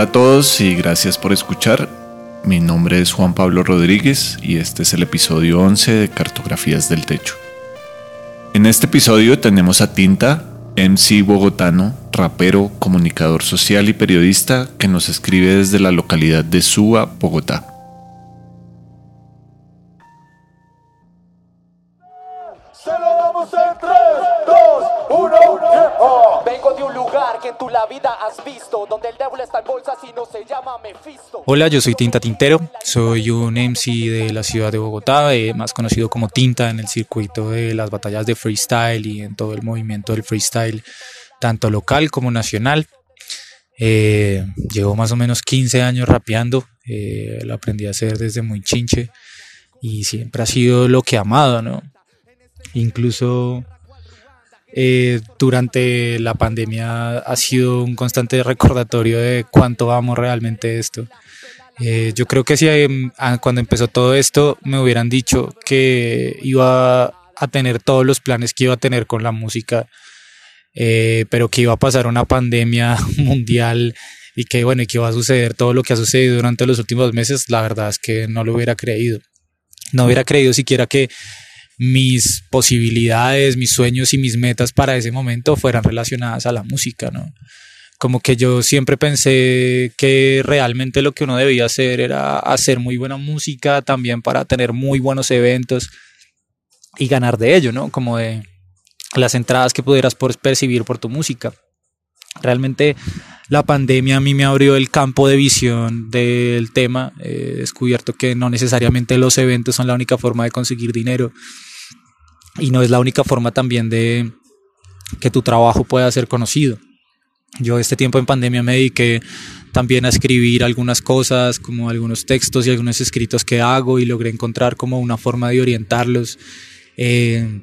Hola a todos y gracias por escuchar. Mi nombre es Juan Pablo Rodríguez y este es el episodio 11 de Cartografías del Techo. En este episodio tenemos a Tinta, MC bogotano, rapero, comunicador social y periodista que nos escribe desde la localidad de Suba, Bogotá. Hola, yo soy Tinta Tintero, soy un MC de la ciudad de Bogotá, eh, más conocido como Tinta en el circuito de las batallas de freestyle y en todo el movimiento del freestyle, tanto local como nacional. Eh, llevo más o menos 15 años rapeando, eh, lo aprendí a hacer desde muy chinche y siempre ha sido lo que he amado, ¿no? Incluso eh, durante la pandemia ha sido un constante recordatorio de cuánto amo realmente esto. Eh, yo creo que si em, cuando empezó todo esto me hubieran dicho que iba a tener todos los planes que iba a tener con la música, eh, pero que iba a pasar una pandemia mundial y que bueno, y que iba a suceder todo lo que ha sucedido durante los últimos meses, la verdad es que no lo hubiera creído. No hubiera creído siquiera que mis posibilidades, mis sueños y mis metas para ese momento fueran relacionadas a la música, ¿no? Como que yo siempre pensé que realmente lo que uno debía hacer era hacer muy buena música también para tener muy buenos eventos y ganar de ello, ¿no? Como de las entradas que pudieras percibir por tu música. Realmente la pandemia a mí me abrió el campo de visión del tema. He descubierto que no necesariamente los eventos son la única forma de conseguir dinero y no es la única forma también de que tu trabajo pueda ser conocido. Yo este tiempo en pandemia me dediqué también a escribir algunas cosas, como algunos textos y algunos escritos que hago y logré encontrar como una forma de orientarlos. Eh,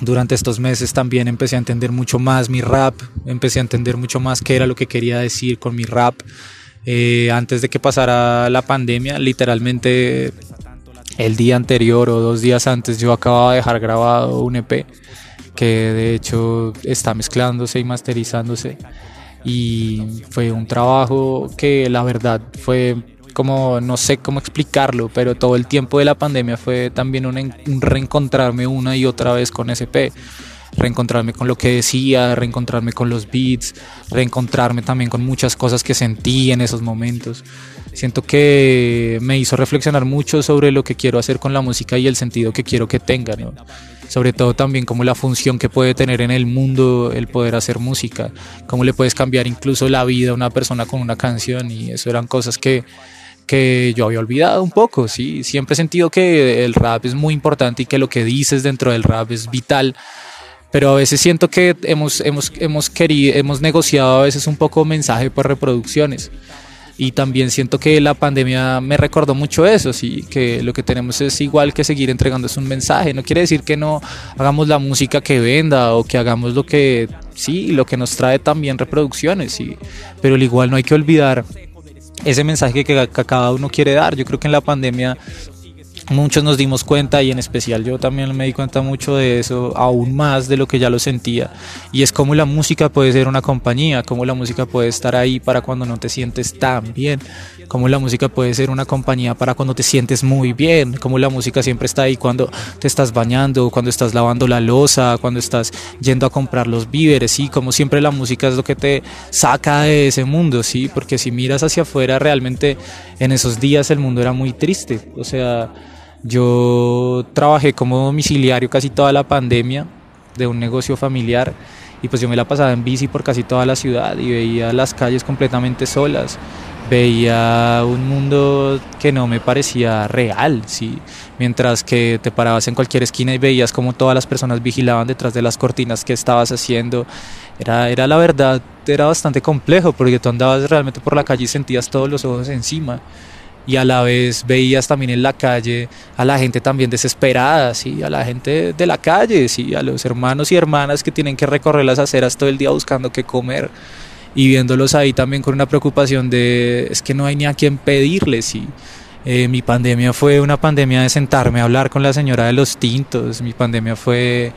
durante estos meses también empecé a entender mucho más mi rap, empecé a entender mucho más qué era lo que quería decir con mi rap. Eh, antes de que pasara la pandemia, literalmente el día anterior o dos días antes yo acababa de dejar grabado un EP que de hecho está mezclándose y masterizándose. Y fue un trabajo que la verdad fue como no sé cómo explicarlo, pero todo el tiempo de la pandemia fue también un, un reencontrarme una y otra vez con ese EP reencontrarme con lo que decía, reencontrarme con los beats, reencontrarme también con muchas cosas que sentí en esos momentos. Siento que me hizo reflexionar mucho sobre lo que quiero hacer con la música y el sentido que quiero que tenga, sobre todo también como la función que puede tener en el mundo el poder hacer música, cómo le puedes cambiar incluso la vida a una persona con una canción y eso eran cosas que que yo había olvidado un poco, sí, siempre he sentido que el rap es muy importante y que lo que dices dentro del rap es vital pero a veces siento que hemos, hemos, hemos, querido, hemos negociado a veces un poco mensaje por reproducciones. Y también siento que la pandemia me recordó mucho eso, sí, que lo que tenemos es igual que seguir entregando es un mensaje. No quiere decir que no hagamos la música que venda o que hagamos lo que, sí, lo que nos trae también reproducciones, sí. Pero al igual no hay que olvidar ese mensaje que, que cada uno quiere dar. Yo creo que en la pandemia muchos nos dimos cuenta y en especial yo también me di cuenta mucho de eso, aún más de lo que ya lo sentía. Y es como la música puede ser una compañía, como la música puede estar ahí para cuando no te sientes tan bien, como la música puede ser una compañía para cuando te sientes muy bien, como la música siempre está ahí cuando te estás bañando, cuando estás lavando la losa, cuando estás yendo a comprar los víveres, sí, como siempre la música es lo que te saca de ese mundo, sí, porque si miras hacia afuera realmente en esos días el mundo era muy triste, o sea, yo trabajé como domiciliario casi toda la pandemia de un negocio familiar y pues yo me la pasaba en bici por casi toda la ciudad y veía las calles completamente solas. Veía un mundo que no me parecía real, ¿sí? mientras que te parabas en cualquier esquina y veías como todas las personas vigilaban detrás de las cortinas que estabas haciendo. Era, era la verdad, era bastante complejo porque tú andabas realmente por la calle y sentías todos los ojos encima y a la vez veías también en la calle a la gente también desesperada, ¿sí? a la gente de la calle, ¿sí? a los hermanos y hermanas que tienen que recorrer las aceras todo el día buscando qué comer y viéndolos ahí también con una preocupación de es que no hay ni a quién pedirles. ¿sí? Eh, mi pandemia fue una pandemia de sentarme a hablar con la señora de los tintos, mi pandemia fue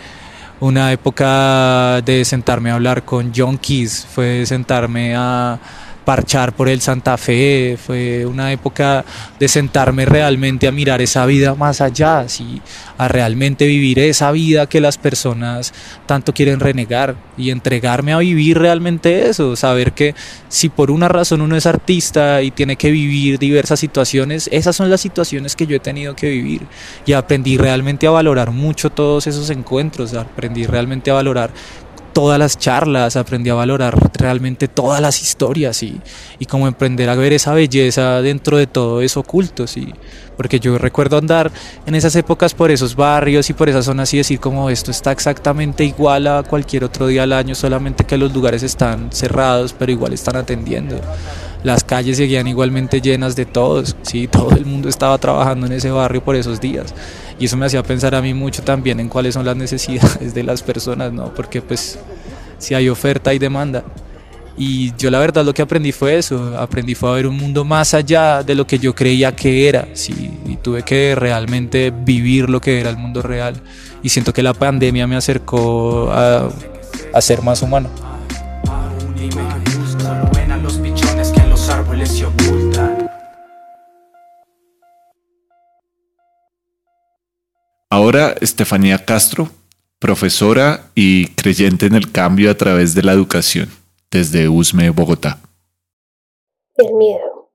una época de sentarme a hablar con junkies, fue sentarme a parchar por el Santa Fe, fue una época de sentarme realmente a mirar esa vida más allá, a realmente vivir esa vida que las personas tanto quieren renegar y entregarme a vivir realmente eso, saber que si por una razón uno es artista y tiene que vivir diversas situaciones, esas son las situaciones que yo he tenido que vivir. Y aprendí realmente a valorar mucho todos esos encuentros, aprendí realmente a valorar todas las charlas, aprendí a valorar realmente todas las historias y, y como emprender a ver esa belleza dentro de todo eso oculto, sí. Porque yo recuerdo andar en esas épocas por esos barrios y por esas zonas y decir como esto está exactamente igual a cualquier otro día al año, solamente que los lugares están cerrados, pero igual están atendiendo. Las calles seguían igualmente llenas de todos, sí, todo el mundo estaba trabajando en ese barrio por esos días. Y eso me hacía pensar a mí mucho también en cuáles son las necesidades de las personas, ¿no? Porque pues si hay oferta y demanda. Y yo la verdad lo que aprendí fue eso, aprendí fue a ver un mundo más allá de lo que yo creía que era, sí, y tuve que realmente vivir lo que era el mundo real. Y siento que la pandemia me acercó a, a ser más humano. Ahora Estefanía Castro, profesora y creyente en el cambio a través de la educación, desde USME, Bogotá. El miedo.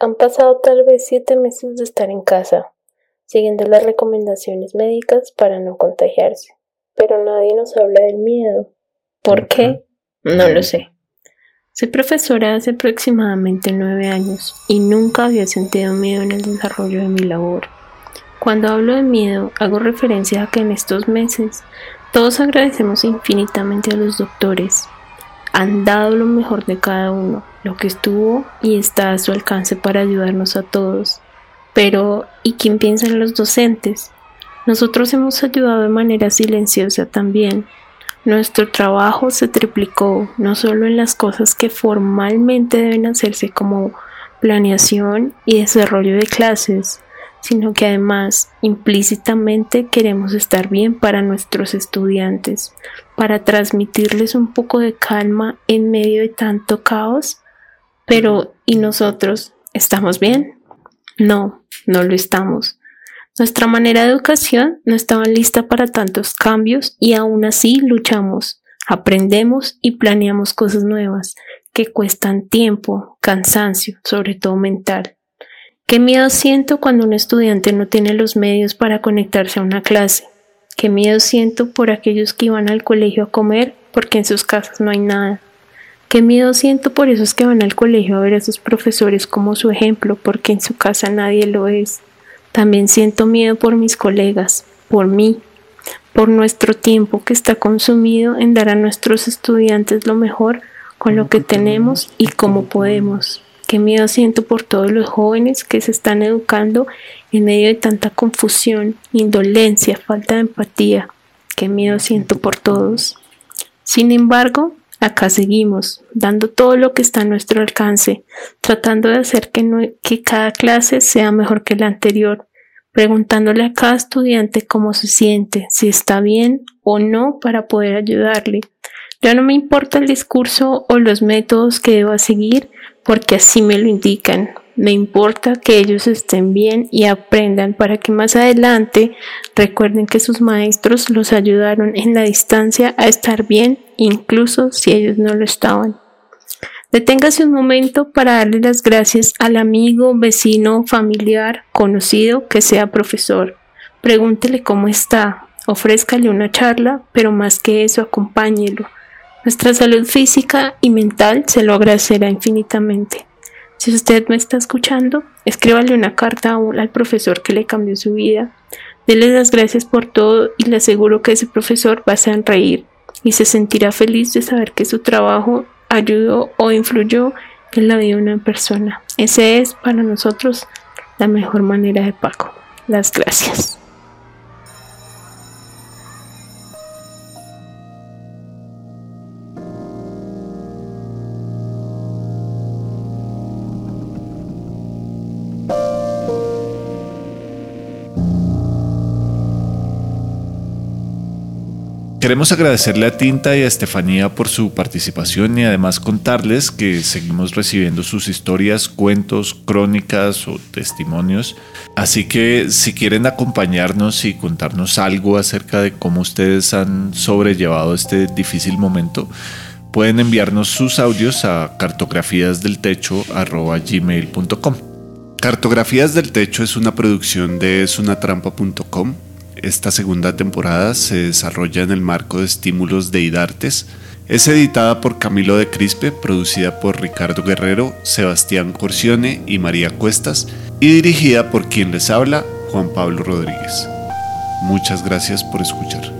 Han pasado tal vez siete meses de estar en casa, siguiendo las recomendaciones médicas para no contagiarse, pero nadie nos habla del miedo. ¿Por qué? No lo sé. Soy profesora hace aproximadamente nueve años y nunca había sentido miedo en el desarrollo de mi labor. Cuando hablo de miedo, hago referencia a que en estos meses todos agradecemos infinitamente a los doctores. Han dado lo mejor de cada uno, lo que estuvo y está a su alcance para ayudarnos a todos. Pero, ¿y quién piensa en los docentes? Nosotros hemos ayudado de manera silenciosa también. Nuestro trabajo se triplicó, no solo en las cosas que formalmente deben hacerse como planeación y desarrollo de clases, sino que además implícitamente queremos estar bien para nuestros estudiantes, para transmitirles un poco de calma en medio de tanto caos. Pero, ¿y nosotros? ¿Estamos bien? No, no lo estamos. Nuestra manera de educación no estaba lista para tantos cambios y aún así luchamos, aprendemos y planeamos cosas nuevas que cuestan tiempo, cansancio, sobre todo mental. Qué miedo siento cuando un estudiante no tiene los medios para conectarse a una clase. Qué miedo siento por aquellos que iban al colegio a comer porque en sus casas no hay nada. Qué miedo siento por esos que van al colegio a ver a sus profesores como su ejemplo porque en su casa nadie lo es. También siento miedo por mis colegas, por mí, por nuestro tiempo que está consumido en dar a nuestros estudiantes lo mejor con lo que tenemos y como podemos. Qué miedo siento por todos los jóvenes que se están educando en medio de tanta confusión, indolencia, falta de empatía. Qué miedo siento por todos. Sin embargo, acá seguimos, dando todo lo que está a nuestro alcance, tratando de hacer que, cada clase sea mejor que la anterior, preguntándole a cada estudiante cómo se siente, si está bien o no para poder ayudarle. Ya no me importa el discurso o los métodos que deba seguir, porque así me lo indican. Me importa que ellos estén bien y aprendan para que más adelante recuerden que sus maestros los ayudaron en la distancia a estar bien, incluso si ellos no lo estaban. Deténgase un momento para darle las gracias al amigo, vecino, familiar, conocido que sea profesor. Pregúntele cómo está, ofrézcale una charla, pero más que eso, acompáñelo nuestra salud física y mental se lo agradecerá infinitamente. Si usted me está escuchando, escríbale una carta al profesor que le cambió su vida. Dele las gracias por todo y le aseguro que ese profesor va a sonreír y se sentirá feliz de saber que su trabajo ayudó o influyó en la vida de una persona. Esa es para nosotros la mejor manera de pago. Las gracias. Queremos agradecerle a Tinta y a Estefanía por su participación y además contarles que seguimos recibiendo sus historias, cuentos, crónicas o testimonios. Así que si quieren acompañarnos y contarnos algo acerca de cómo ustedes han sobrellevado este difícil momento, pueden enviarnos sus audios a cartografiasdeltecho.gmail.com. Cartografías del Techo es una producción de esunatrampa.com esta segunda temporada se desarrolla en el marco de estímulos de IDARTES. Es editada por Camilo de Crispe, producida por Ricardo Guerrero, Sebastián Corcione y María Cuestas, y dirigida por quien les habla, Juan Pablo Rodríguez. Muchas gracias por escuchar.